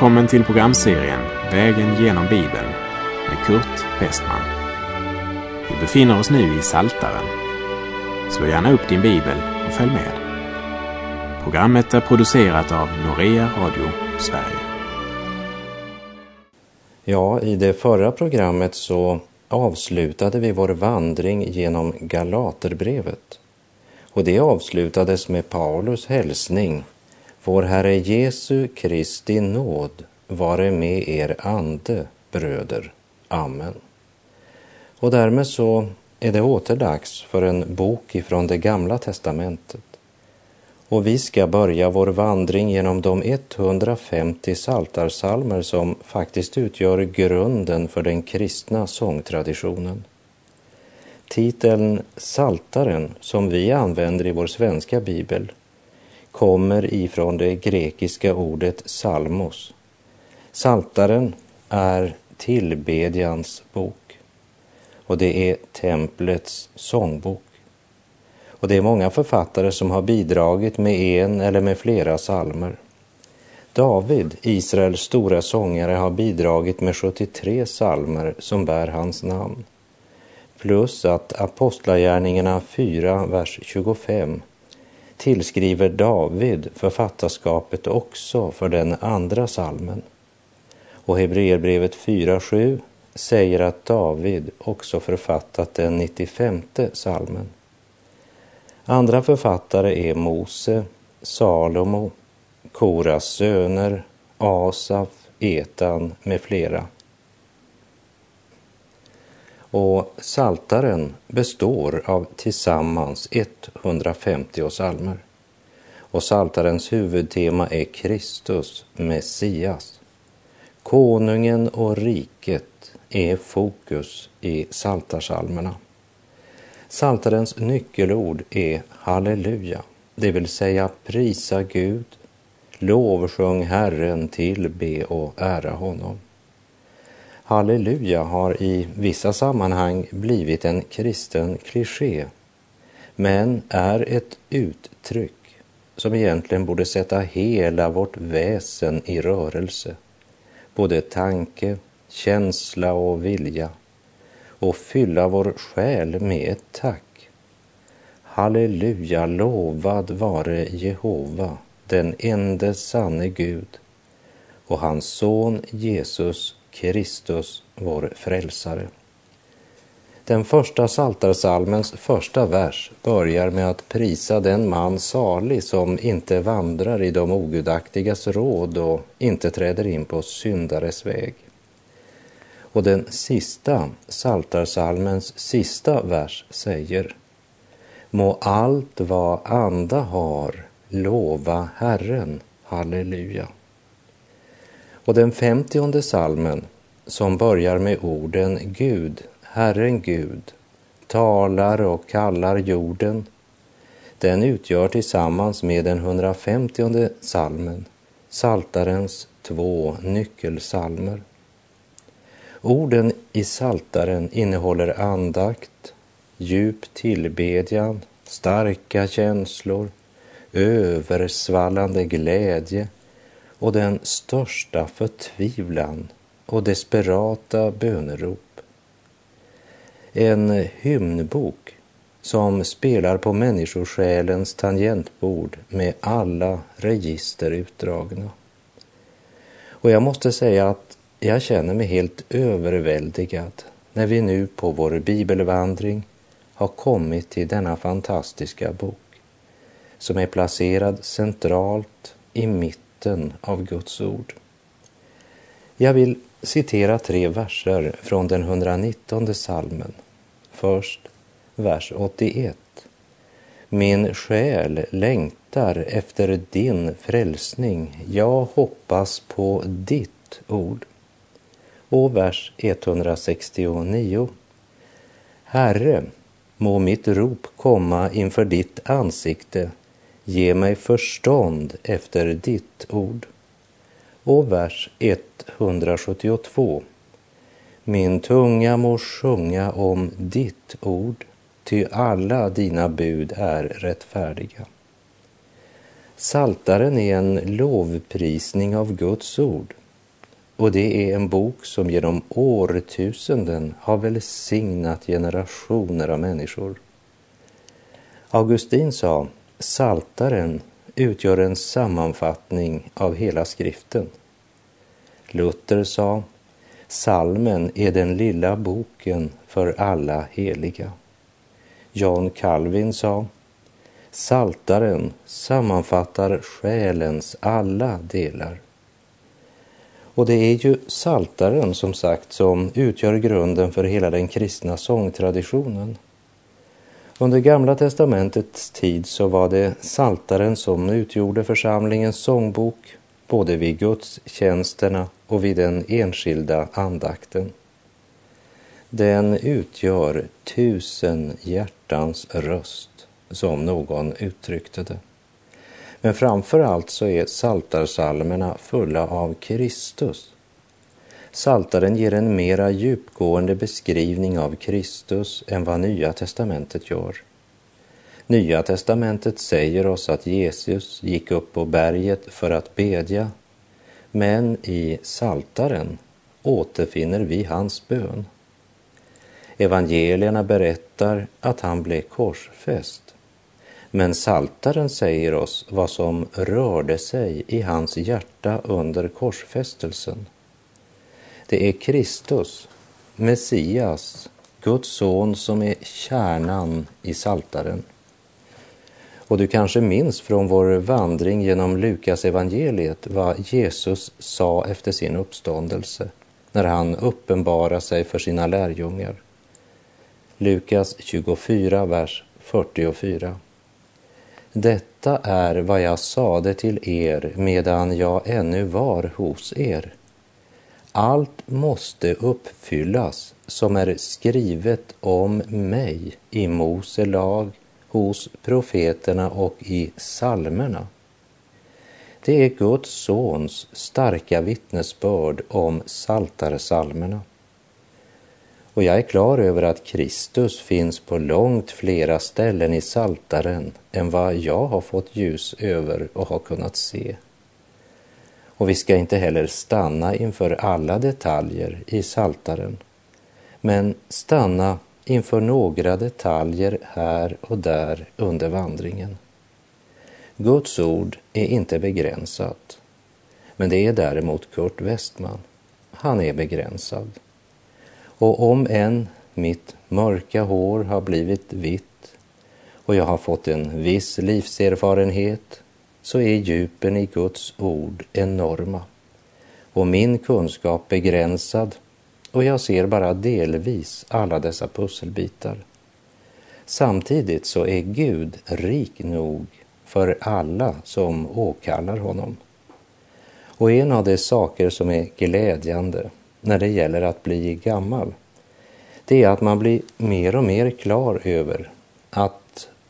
Välkommen till programserien Vägen genom Bibeln med Kurt Westman. Vi befinner oss nu i Saltaren. Slå gärna upp din bibel och följ med. Programmet är producerat av Norea Radio Sverige. Ja, i det förra programmet så avslutade vi vår vandring genom Galaterbrevet. Och det avslutades med Paulus hälsning vår Herre Jesu Kristi nåd vare med er ande, bröder. Amen. Och därmed så är det åter dags för en bok ifrån det gamla testamentet. Och vi ska börja vår vandring genom de 150 saltarsalmer som faktiskt utgör grunden för den kristna sångtraditionen. Titeln Saltaren, som vi använder i vår svenska bibel, kommer ifrån det grekiska ordet salmos. Saltaren är tillbedjans bok och det är templets sångbok. Och det är många författare som har bidragit med en eller med flera salmer. David, Israels stora sångare, har bidragit med 73 salmer som bär hans namn. Plus att Apostlagärningarna 4, vers 25 tillskriver David författarskapet också för den andra salmen. Och Hebreerbrevet 4.7 säger att David också författat den 95 salmen. Andra författare är Mose, Salomo, Koras söner, Asaf, Etan med flera. Och saltaren består av tillsammans 150 psalmer. Och saltarens huvudtema är Kristus, Messias. Konungen och riket är fokus i saltarsalmerna. Saltarens nyckelord är halleluja, det vill säga prisa Gud, lovsjung Herren, tillbe och ära honom. Halleluja har i vissa sammanhang blivit en kristen kliché, men är ett uttryck som egentligen borde sätta hela vårt väsen i rörelse, både tanke, känsla och vilja, och fylla vår själ med ett tack. Halleluja, lovad vare Jehova, den ende sanne Gud, och hans son Jesus Kristus, vår frälsare. Den första saltarsalmens första vers börjar med att prisa den man salig som inte vandrar i de ogudaktigas råd och inte träder in på syndares väg. Och den sista saltarsalmens sista vers säger Må allt vad anda har lova Herren. Halleluja. Och den femtionde salmen som börjar med orden Gud, Herren Gud, talar och kallar jorden, den utgör tillsammans med den 150 salmen Saltarens två nyckelsalmer. Orden i Saltaren innehåller andakt, djup tillbedjan, starka känslor, översvallande glädje och den största förtvivlan och desperata bönerop. En hymnbok som spelar på människosjälens tangentbord med alla register utdragna. Och jag måste säga att jag känner mig helt överväldigad när vi nu på vår bibelvandring har kommit till denna fantastiska bok som är placerad centralt i mitten av Guds ord. Jag vill citera tre verser från den 119 salmen. Först vers 81. Min själ längtar efter din frälsning, jag hoppas på ditt ord. Och vers 169. Herre, må mitt rop komma inför ditt ansikte, ge mig förstånd efter ditt ord. Och vers 172. Min tunga må sjunga om ditt ord, ty alla dina bud är rättfärdiga. Saltaren är en lovprisning av Guds ord och det är en bok som genom årtusenden har välsignat generationer av människor. Augustin sa, Saltaren utgör en sammanfattning av hela skriften. Luther sa, Salmen är den lilla boken för alla heliga. John Calvin sa, Saltaren sammanfattar själens alla delar. Och det är ju saltaren som sagt som utgör grunden för hela den kristna sångtraditionen. Under Gamla testamentets tid så var det saltaren som utgjorde församlingens sångbok både vid gudstjänsterna och vid den enskilda andakten. Den utgör tusen hjärtans röst, som någon uttryckte det. Men framför allt så är saltarsalmerna fulla av Kristus. Saltaren ger en mera djupgående beskrivning av Kristus än vad Nya testamentet gör. Nya testamentet säger oss att Jesus gick upp på berget för att bedja, men i Saltaren återfinner vi hans bön. Evangelierna berättar att han blev korsfäst men Saltaren säger oss vad som rörde sig i hans hjärta under korsfästelsen. Det är Kristus, Messias, Guds son som är kärnan i Saltaren. Och du kanske minns från vår vandring genom Lukas evangeliet vad Jesus sa efter sin uppståndelse när han uppenbarade sig för sina lärjungar. Lukas 24, vers 44. Detta är vad jag sade till er medan jag ännu var hos er. Allt måste uppfyllas som är skrivet om mig i Mose lag, hos profeterna och i salmerna. Det är Guds sons starka vittnesbörd om saltarsalmerna. Och jag är klar över att Kristus finns på långt flera ställen i Saltaren än vad jag har fått ljus över och har kunnat se. Och vi ska inte heller stanna inför alla detaljer i Saltaren, men stanna inför några detaljer här och där under vandringen. Guds ord är inte begränsat, men det är däremot Kurt Westman. Han är begränsad. Och om än mitt mörka hår har blivit vitt och jag har fått en viss livserfarenhet så är djupen i Guds ord enorma och min kunskap begränsad och jag ser bara delvis alla dessa pusselbitar. Samtidigt så är Gud rik nog för alla som åkallar honom. Och en av de saker som är glädjande när det gäller att bli gammal, det är att man blir mer och mer klar över att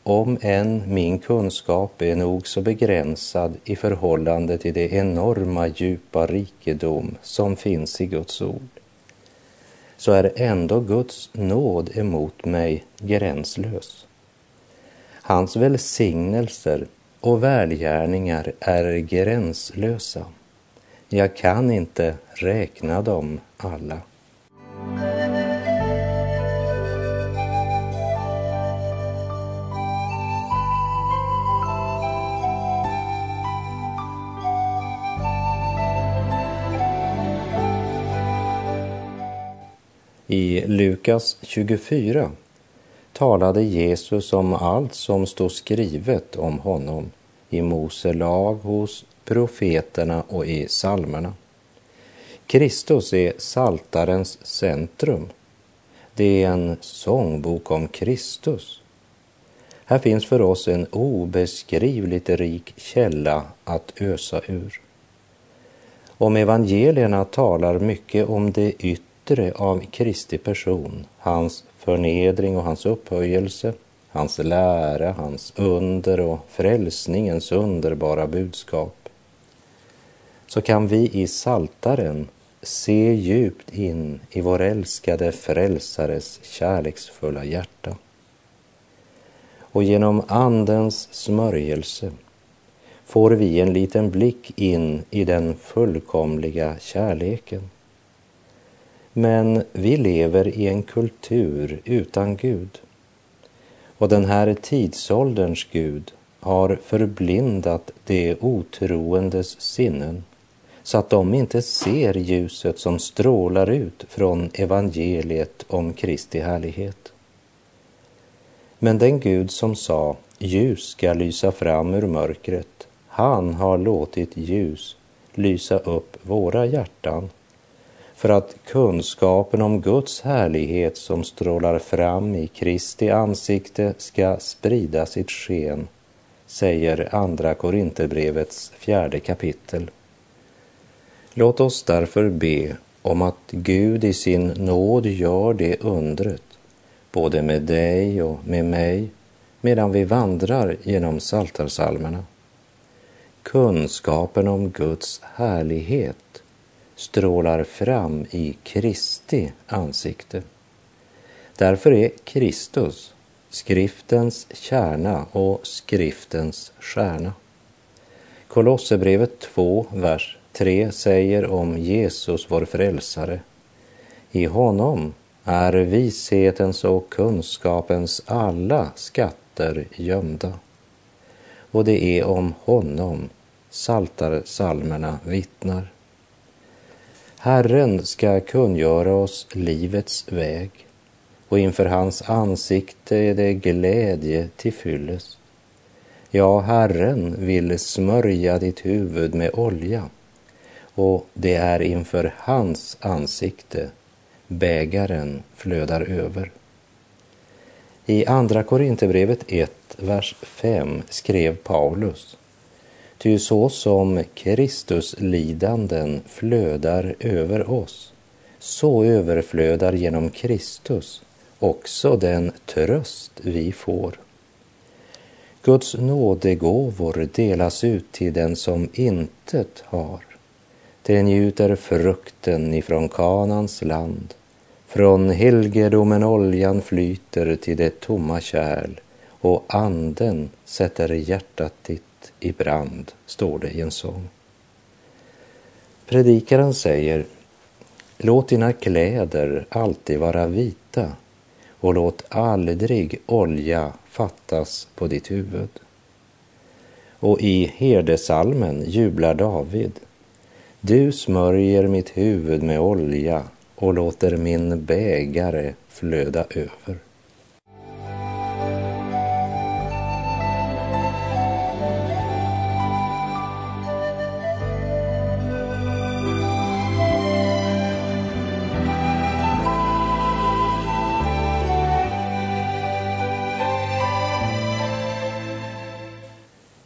om än min kunskap är nog så begränsad i förhållande till det enorma djupa rikedom som finns i Guds ord, så är ändå Guds nåd emot mig gränslös. Hans välsignelser och välgärningar är gränslösa. Jag kan inte räkna dem alla. I Lukas 24 talade Jesus om allt som stod skrivet om honom i Mose lag hos profeterna och i salmerna. Kristus är saltarens centrum. Det är en sångbok om Kristus. Här finns för oss en obeskrivligt rik källa att ösa ur. Om evangelierna talar mycket om det yttre av Kristi person, hans förnedring och hans upphöjelse, hans lära, hans under och frälsningens underbara budskap så kan vi i Saltaren se djupt in i vår älskade frälsares kärleksfulla hjärta. Och genom Andens smörjelse får vi en liten blick in i den fullkomliga kärleken. Men vi lever i en kultur utan Gud. Och den här tidsålderns Gud har förblindat de otroendes sinnen så att de inte ser ljuset som strålar ut från evangeliet om Kristi härlighet. Men den Gud som sa ljus ska lysa fram ur mörkret, han har låtit ljus lysa upp våra hjärtan för att kunskapen om Guds härlighet som strålar fram i Kristi ansikte ska sprida sitt sken, säger Andra Korinthierbrevets fjärde kapitel. Låt oss därför be om att Gud i sin nåd gör det undret, både med dig och med mig, medan vi vandrar genom psaltarpsalmerna. Kunskapen om Guds härlighet strålar fram i Kristi ansikte. Därför är Kristus skriftens kärna och skriftens stjärna. Kolosserbrevet 2, vers 3 säger om Jesus, vår frälsare. I honom är vishetens och kunskapens alla skatter gömda. Och det är om honom saltarsalmerna vittnar. Herren ska kungöra oss livets väg och inför hans ansikte är det glädje till fylles. Ja, Herren vill smörja ditt huvud med olja och det är inför hans ansikte bägaren flödar över. I Andra Korinthierbrevet 1, vers 5 skrev Paulus Ty så som Kristus lidanden flödar över oss, så överflödar genom Kristus också den tröst vi får. Guds nådegåvor delas ut till den som intet har. De njuter frukten ifrån Kanans land. Från helgedomen oljan flyter till det tomma kärl och anden sätter hjärtat ditt i brand, står det i en sång. Predikaren säger Låt dina kläder alltid vara vita och låt aldrig olja fattas på ditt huvud. Och i herdesalmen jublar David du smörjer mitt huvud med olja och låter min bägare flöda över.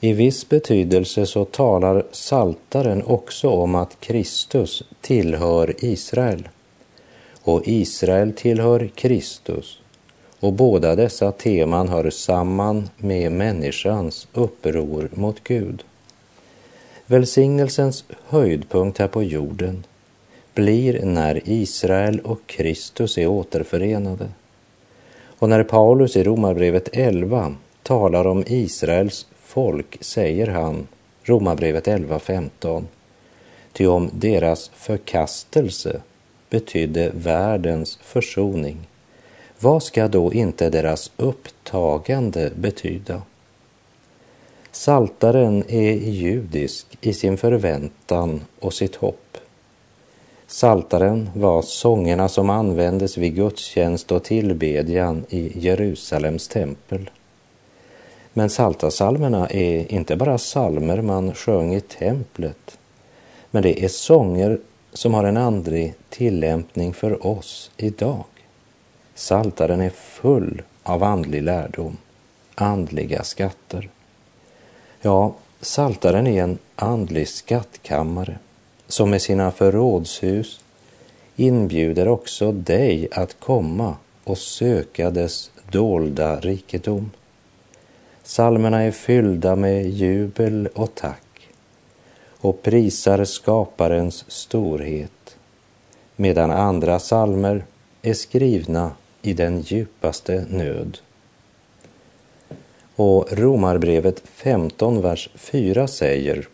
I viss betydelse så talar saltaren också om att Kristus tillhör Israel och Israel tillhör Kristus och båda dessa teman hör samman med människans uppror mot Gud. Välsignelsens höjdpunkt här på jorden blir när Israel och Kristus är återförenade. Och när Paulus i Romarbrevet 11 talar om Israels folk, säger han, Romarbrevet 11.15, ty om deras förkastelse betydde världens försoning, vad ska då inte deras upptagande betyda? Saltaren är judisk i sin förväntan och sitt hopp. Saltaren var sångerna som användes vid gudstjänst och tillbedjan i Jerusalems tempel. Men saltasalmerna är inte bara salmer man sjöng i templet, men det är sånger som har en andlig tillämpning för oss idag. Saltaren är full av andlig lärdom, andliga skatter. Ja, saltaren är en andlig skattkammare som med sina förrådshus inbjuder också dig att komma och söka dess dolda rikedom. Salmerna är fyllda med jubel och tack och prisar skaparens storhet, medan andra salmer är skrivna i den djupaste nöd. Och Romarbrevet 15, vers 4 säger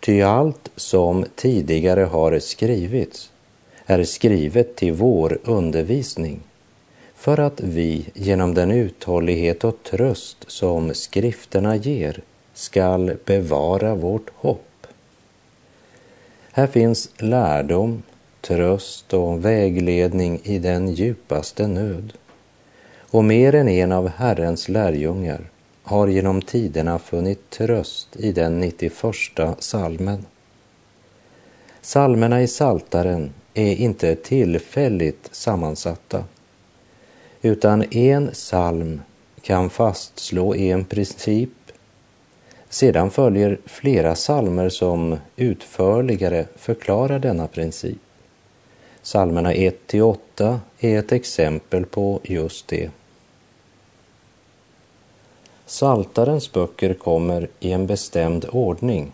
Ty allt som tidigare har skrivits är skrivet till vår undervisning för att vi genom den uthållighet och tröst som skrifterna ger skall bevara vårt hopp. Här finns lärdom, tröst och vägledning i den djupaste nöd. Och mer än en av Herrens lärjungar har genom tiderna funnit tröst i den 91 salmen. Salmerna i Saltaren är inte tillfälligt sammansatta, utan en psalm kan fastslå en princip. Sedan följer flera psalmer som utförligare förklarar denna princip. Psalmerna 1 8 är ett exempel på just det. Saltarens böcker kommer i en bestämd ordning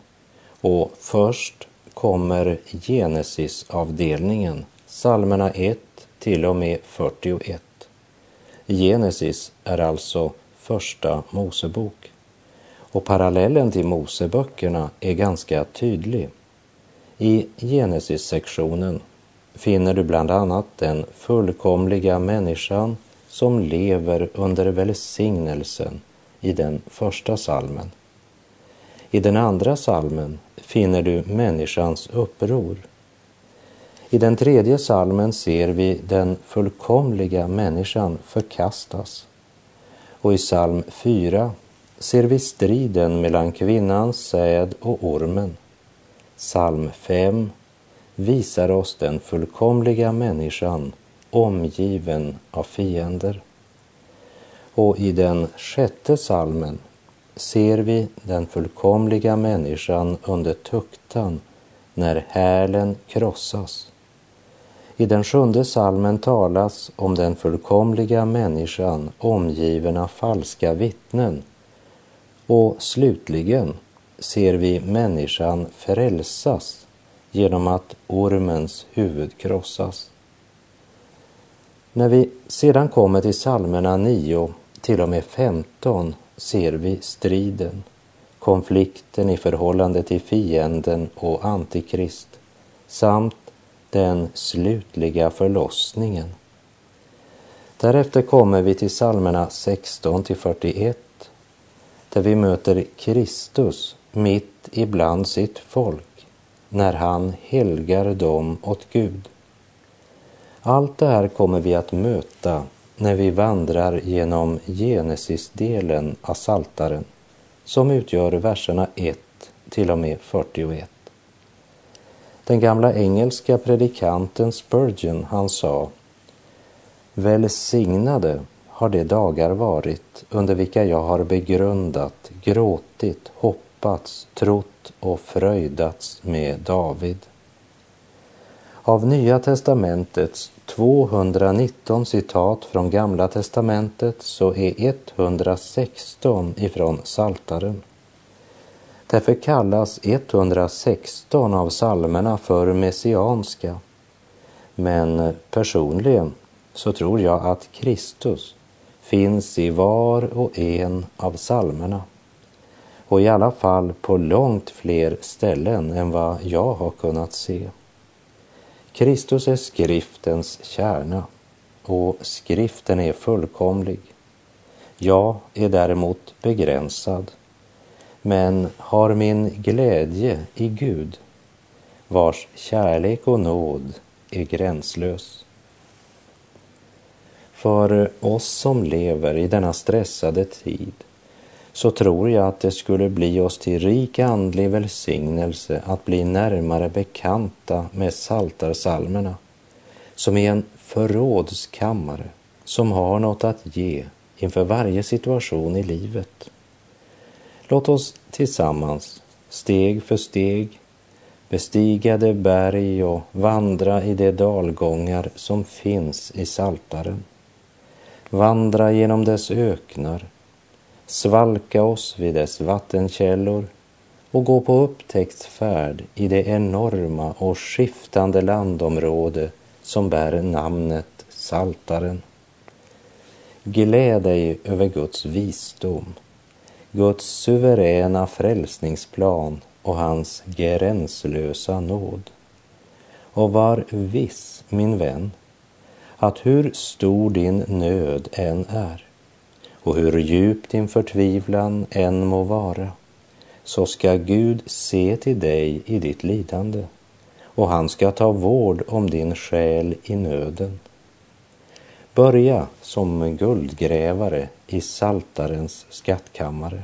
och först kommer Genesis-avdelningen, psalmerna 1 till och med 41. Genesis är alltså första Mosebok. Och parallellen till Moseböckerna är ganska tydlig. I Genesis-sektionen finner du bland annat den fullkomliga människan som lever under välsignelsen i den första salmen. I den andra salmen finner du människans uppror. I den tredje salmen ser vi den fullkomliga människan förkastas. Och i psalm 4 ser vi striden mellan kvinnans säd och ormen. Psalm 5 visar oss den fullkomliga människan omgiven av fiender. Och i den sjätte salmen ser vi den fullkomliga människan under tuktan när hälen krossas. I den sjunde salmen talas om den fullkomliga människan omgiven av falska vittnen. Och slutligen ser vi människan frälsas genom att ormens huvud krossas. När vi sedan kommer till psalmerna 9 till och med 15 ser vi striden, konflikten i förhållande till fienden och antikrist samt den slutliga förlossningen. Därefter kommer vi till psalmerna 16 till 41 där vi möter Kristus mitt ibland sitt folk när han helgar dem åt Gud. Allt det här kommer vi att möta när vi vandrar genom Genesis-delen av Saltaren som utgör verserna 1 till och med 41. Den gamla engelska predikanten Spurgeon, han sa Välsignade har de dagar varit under vilka jag har begrundat, gråtit, hoppats, trott och fröjdats med David. Av Nya testamentets 219 citat från Gamla testamentet så är 116 ifrån Saltaren. Därför kallas 116 av psalmerna för messianska. Men personligen så tror jag att Kristus finns i var och en av psalmerna och i alla fall på långt fler ställen än vad jag har kunnat se. Kristus är skriftens kärna och skriften är fullkomlig. Jag är däremot begränsad, men har min glädje i Gud, vars kärlek och nåd är gränslös. För oss som lever i denna stressade tid så tror jag att det skulle bli oss till rik andlig välsignelse att bli närmare bekanta med saltarsalmerna som är en förrådskammare som har något att ge inför varje situation i livet. Låt oss tillsammans, steg för steg, bestiga det berg och vandra i de dalgångar som finns i saltaren. Vandra genom dess öknar svalka oss vid dess vattenkällor och gå på upptäcktsfärd i det enorma och skiftande landområde som bär namnet Saltaren. Gläd dig över Guds visdom Guds suveräna frälsningsplan och hans gränslösa nåd. Och var viss, min vän, att hur stor din nöd än är och hur djup din förtvivlan än må vara, så ska Gud se till dig i ditt lidande och han ska ta vård om din själ i nöden. Börja som guldgrävare i saltarens skattkammare.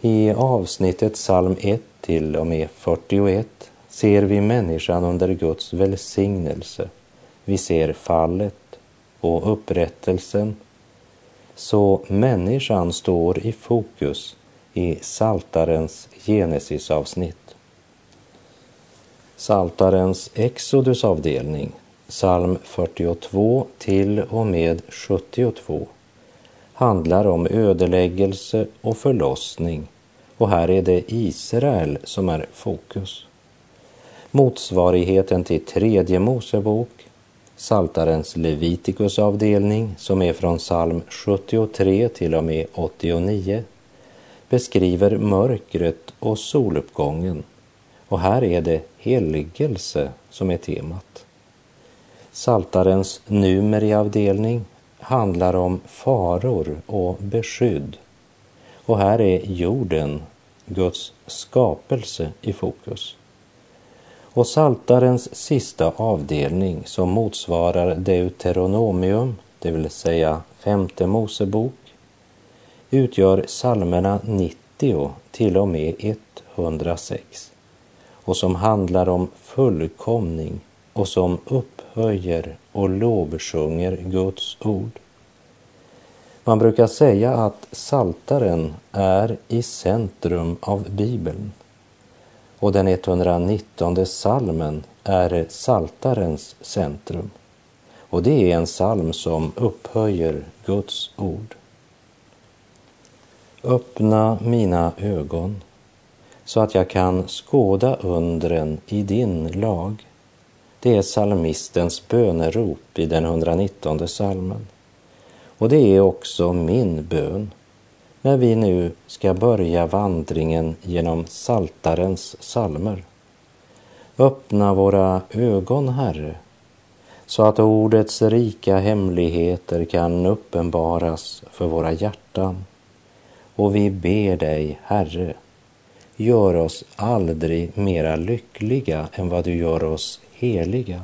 I avsnittet psalm 1 till och med 41 ser vi människan under Guds välsignelse. Vi ser fallet och upprättelsen. Så människan står i fokus i Saltarens Genesisavsnitt. Saltarens Exodusavdelning, psalm 42 till och med 72, handlar om ödeläggelse och förlossning och här är det Israel som är fokus. Motsvarigheten till tredje Mosebok, Saltarens Levitikus avdelning som är från psalm 73 till och med 89 beskriver mörkret och soluppgången och här är det helgelse som är temat. Saltarens numeriavdelning handlar om faror och beskydd och här är jorden, Guds skapelse, i fokus. Och Saltarens sista avdelning som motsvarar Deuteronomium, det vill säga femte Mosebok, utgör psalmerna 90 till och med 106 och som handlar om fullkomning och som upphöjer och lovsjunger Guds ord. Man brukar säga att saltaren är i centrum av Bibeln och den 119 salmen är saltarens centrum. Och det är en psalm som upphöjer Guds ord. Öppna mina ögon så att jag kan skåda undren i din lag. Det är psalmistens bönerop i den 119 salmen. Och det är också min bön när vi nu ska börja vandringen genom Saltarens salmer. Öppna våra ögon, Herre, så att ordets rika hemligheter kan uppenbaras för våra hjärtan. Och vi ber dig, Herre, gör oss aldrig mera lyckliga än vad du gör oss heliga.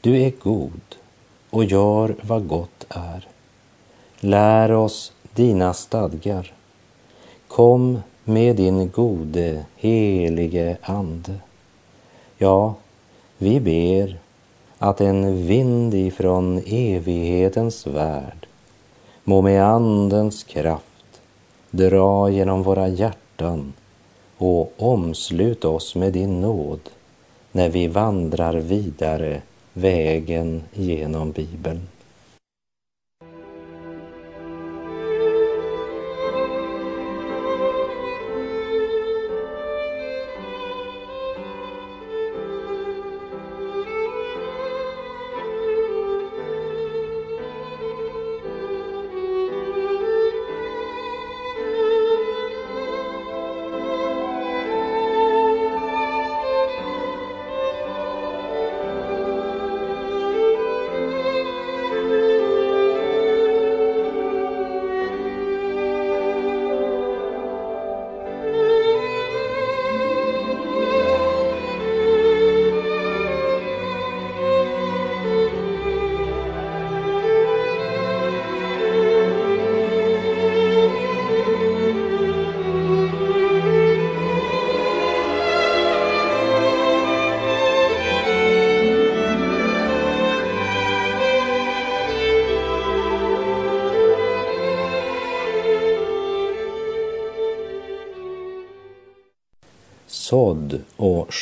Du är god och gör vad gott är. Lär oss dina stadgar. Kom med din gode, helige Ande. Ja, vi ber att en vind ifrån evighetens värld må med Andens kraft dra genom våra hjärtan och omslut oss med din nåd när vi vandrar vidare vägen genom Bibeln.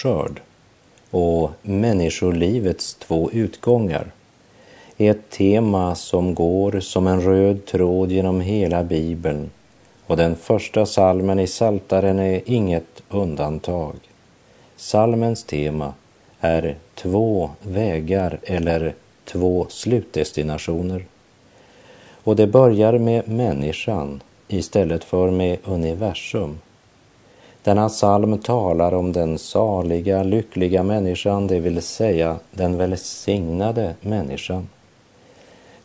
Skörd och människolivets två utgångar är ett tema som går som en röd tråd genom hela Bibeln och den första salmen i Saltaren är inget undantag. Salmens tema är två vägar eller två slutdestinationer. Och det börjar med människan istället för med universum. Denna psalm talar om den saliga, lyckliga människan, det vill säga den välsignade människan.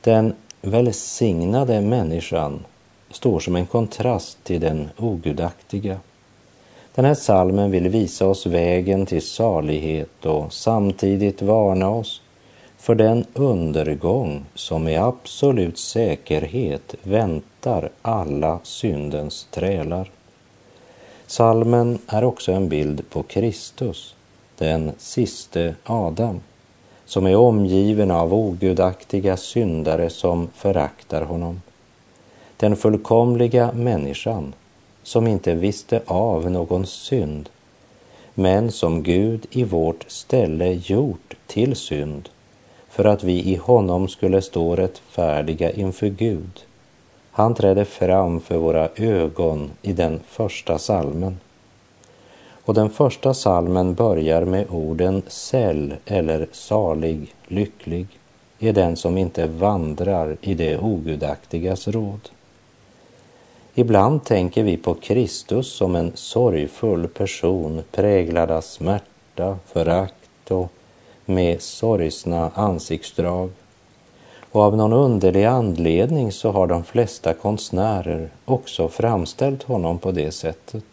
Den välsignade människan står som en kontrast till den ogudaktiga. Den här salmen vill visa oss vägen till salighet och samtidigt varna oss för den undergång som med absolut säkerhet väntar alla syndens trälar. Salmen är också en bild på Kristus, den siste Adam, som är omgiven av ogudaktiga syndare som föraktar honom. Den fullkomliga människan som inte visste av någon synd, men som Gud i vårt ställe gjort till synd för att vi i honom skulle stå rättfärdiga inför Gud. Han träder fram för våra ögon i den första salmen. Och den första salmen börjar med orden säll eller salig, lycklig är den som inte vandrar i det ogudaktigas råd. Ibland tänker vi på Kristus som en sorgfull person präglad av smärta, förakt och med sorgsna ansiktsdrag. Och av någon underlig anledning så har de flesta konstnärer också framställt honom på det sättet.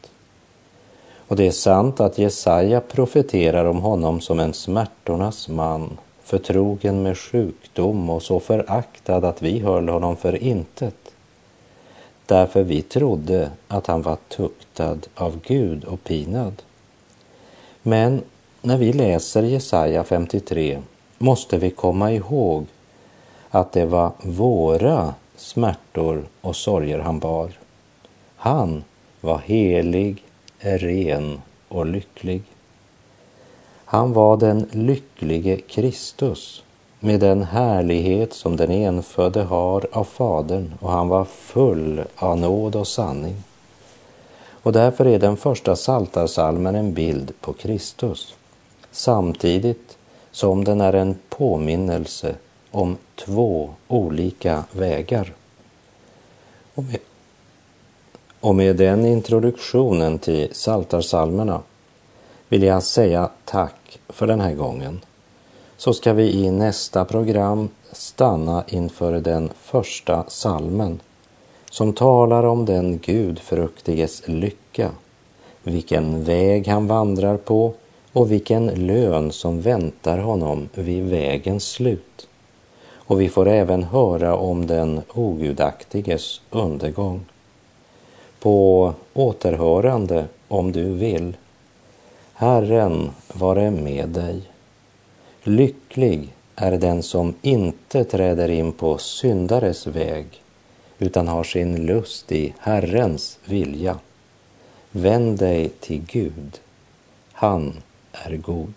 Och det är sant att Jesaja profeterar om honom som en smärtornas man, förtrogen med sjukdom och så föraktad att vi höll honom för intet. Därför vi trodde att han var tuktad av Gud och pinad. Men när vi läser Jesaja 53 måste vi komma ihåg att det var våra smärtor och sorger han bar. Han var helig, ren och lycklig. Han var den lycklige Kristus med den härlighet som den enfödde har av Fadern och han var full av nåd och sanning. Och därför är den första saltarsalmen en bild på Kristus samtidigt som den är en påminnelse om två olika vägar. Och med, och med den introduktionen till Saltarsalmerna vill jag säga tack för den här gången. Så ska vi i nästa program stanna inför den första salmen som talar om den gudfruktiges lycka, vilken väg han vandrar på och vilken lön som väntar honom vid vägens slut. Och vi får även höra om den ogudaktiges undergång. På återhörande, om du vill. Herren vare med dig. Lycklig är den som inte träder in på syndares väg utan har sin lust i Herrens vilja. Vänd dig till Gud. Han är god.